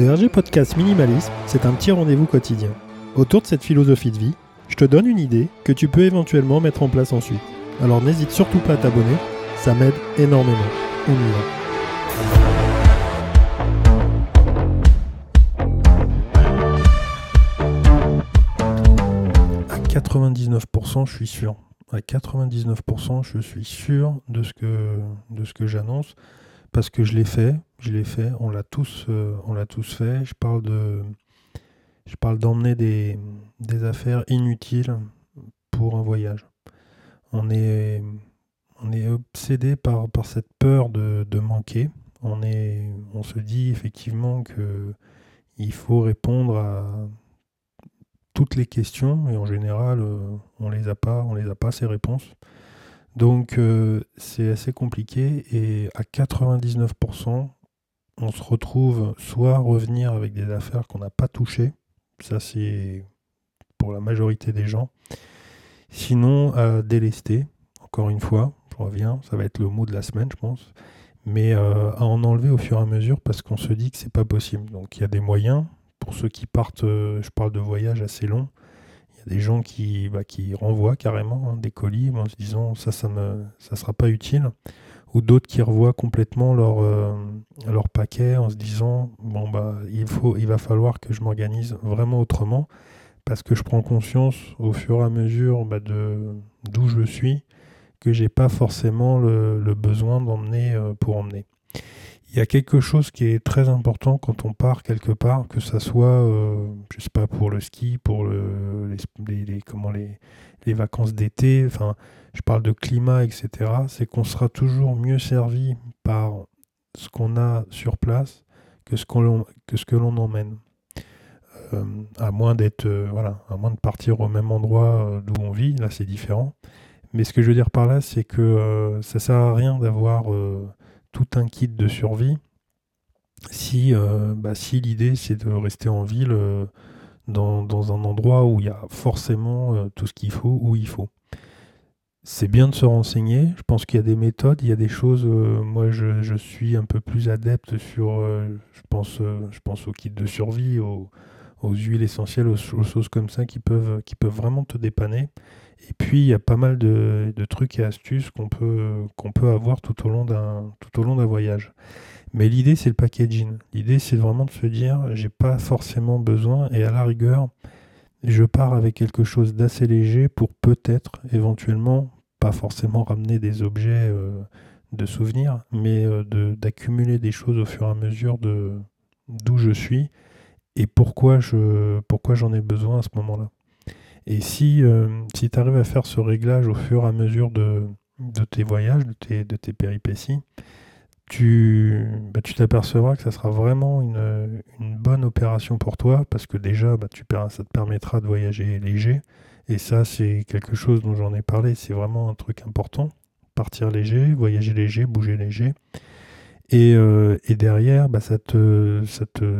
Le RG Podcast Minimalisme, c'est un petit rendez-vous quotidien. Autour de cette philosophie de vie, je te donne une idée que tu peux éventuellement mettre en place ensuite. Alors n'hésite surtout pas à t'abonner, ça m'aide énormément. On y. À 99%, je suis sûr. À 99%, je suis sûr de ce que, de ce que j'annonce parce que je l'ai fait, je l'ai fait, on l'a tous, euh, on l'a tous fait. Je parle de, je parle d'emmener des, affaires inutiles pour un voyage. On est, on est obsédé par, par cette peur de, de manquer. On, est, on se dit effectivement que il faut répondre à toutes les questions et en général euh, on les a pas, on les a pas ces réponses. Donc euh, c'est assez compliqué et à 99%, on se retrouve soit à revenir avec des affaires qu'on n'a pas touchées, ça c'est pour la majorité des gens, sinon à délester, encore une fois, je reviens, ça va être le mot de la semaine je pense, mais euh, à en enlever au fur et à mesure parce qu'on se dit que c'est pas possible. Donc il y a des moyens, pour ceux qui partent, euh, je parle de voyages assez longs, y a des gens qui, bah, qui renvoient carrément hein, des colis en se disant ça, ça ne ça sera pas utile. Ou d'autres qui revoient complètement leur, euh, leur paquet en se disant bon bah il, faut, il va falloir que je m'organise vraiment autrement parce que je prends conscience au fur et à mesure bah, de d'où je suis que j'ai pas forcément le, besoin d'emmener euh, pour emmener. Il y a quelque chose qui est très important quand on part quelque part, que ça soit, euh, je sais pas, pour le ski, pour le, les, comment les, les vacances d'été, enfin, je parle de climat, etc. C'est qu'on sera toujours mieux servi par ce qu'on a sur place que ce, qu'on, que, ce que l'on emmène. Euh, à moins d'être, euh, voilà, à moins de partir au même endroit d'où on vit, là c'est différent. Mais ce que je veux dire par là, c'est que ça sert à rien d'avoir tout un kit de survie si, euh, bah, si l'idée c'est de rester en ville euh, dans, dans un endroit où il y a forcément euh, tout ce qu'il faut, où il faut. C'est bien de se renseigner, je pense qu'il y a des méthodes, il y a des choses, moi je, suis un peu plus adepte sur, je, pense, je pense au kit de survie, aux, aux huiles essentielles, aux, choses comme ça qui peuvent, qui peuvent vraiment te dépanner. Et puis il y a pas mal de, de trucs et astuces qu'on peut, peut avoir tout au long d'un voyage. Mais l'idée c'est le packaging. L'idée c'est vraiment de se dire j'ai pas forcément besoin et à la rigueur je pars avec quelque chose d'assez léger pour peut-être éventuellement pas forcément ramener des objets euh, de souvenirs, mais euh, d'accumuler des choses au fur et à mesure de d'où je suis et pourquoi je pourquoi j'en ai besoin à ce moment-là? Et si, euh, si tu arrives à faire ce réglage au fur et à mesure de, tes voyages, de tes, péripéties, tu bah, t'apercevras que ça sera vraiment une, bonne opération pour toi parce que déjà, bah, tu, ça te permettra de voyager léger. Et ça, c'est quelque chose dont j'en ai parlé, c'est vraiment un truc important. Partir léger, voyager léger, bouger léger. Et, euh, et derrière, bah, ça, te,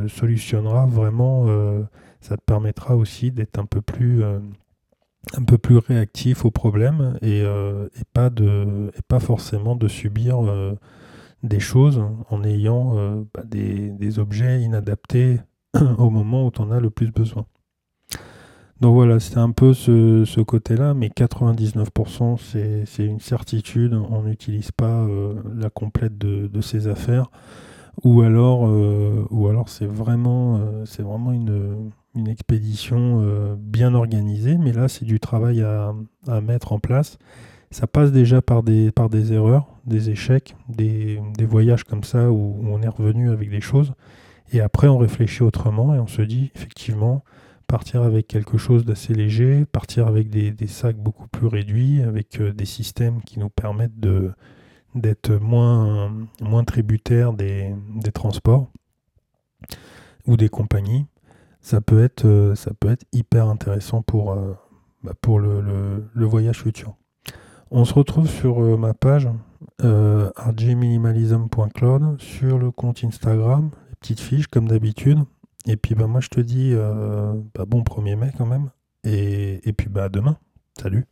solutionnera vraiment, euh, ça te permettra aussi d'être un peu plus, euh, réactif aux problèmes et, pas, forcément de subir des choses en ayant bah, des, des objets inadaptés au moment où tu en as le plus besoin. Donc voilà, c'est un peu ce, côté-là, mais 99% c'est une certitude, on n'utilise pas euh, la complète de, de ces affaires, ou alors, euh, euh, c'est vraiment une, expédition bien organisée, mais là c'est du travail à, à mettre en place. Ça passe déjà par des, par des erreurs, des échecs, des, voyages comme ça où on est revenu avec des choses, et après on réfléchit autrement et on se dit effectivement partir avec quelque chose d'assez léger, partir avec des, sacs beaucoup plus réduits, avec euh, des systèmes qui nous permettent d'être moins, tributaires des, transports ou des compagnies, ça peut être, euh, hyper intéressant pour, euh, bah, le, voyage futur. On se retrouve sur ma page euh, rgminimalism.cloud, sur le compte Instagram, les petites fiches comme d'habitude. Et puis bah, moi je te dis euh, bah, bon 1er mai quand même. Et, puis bah demain. Salut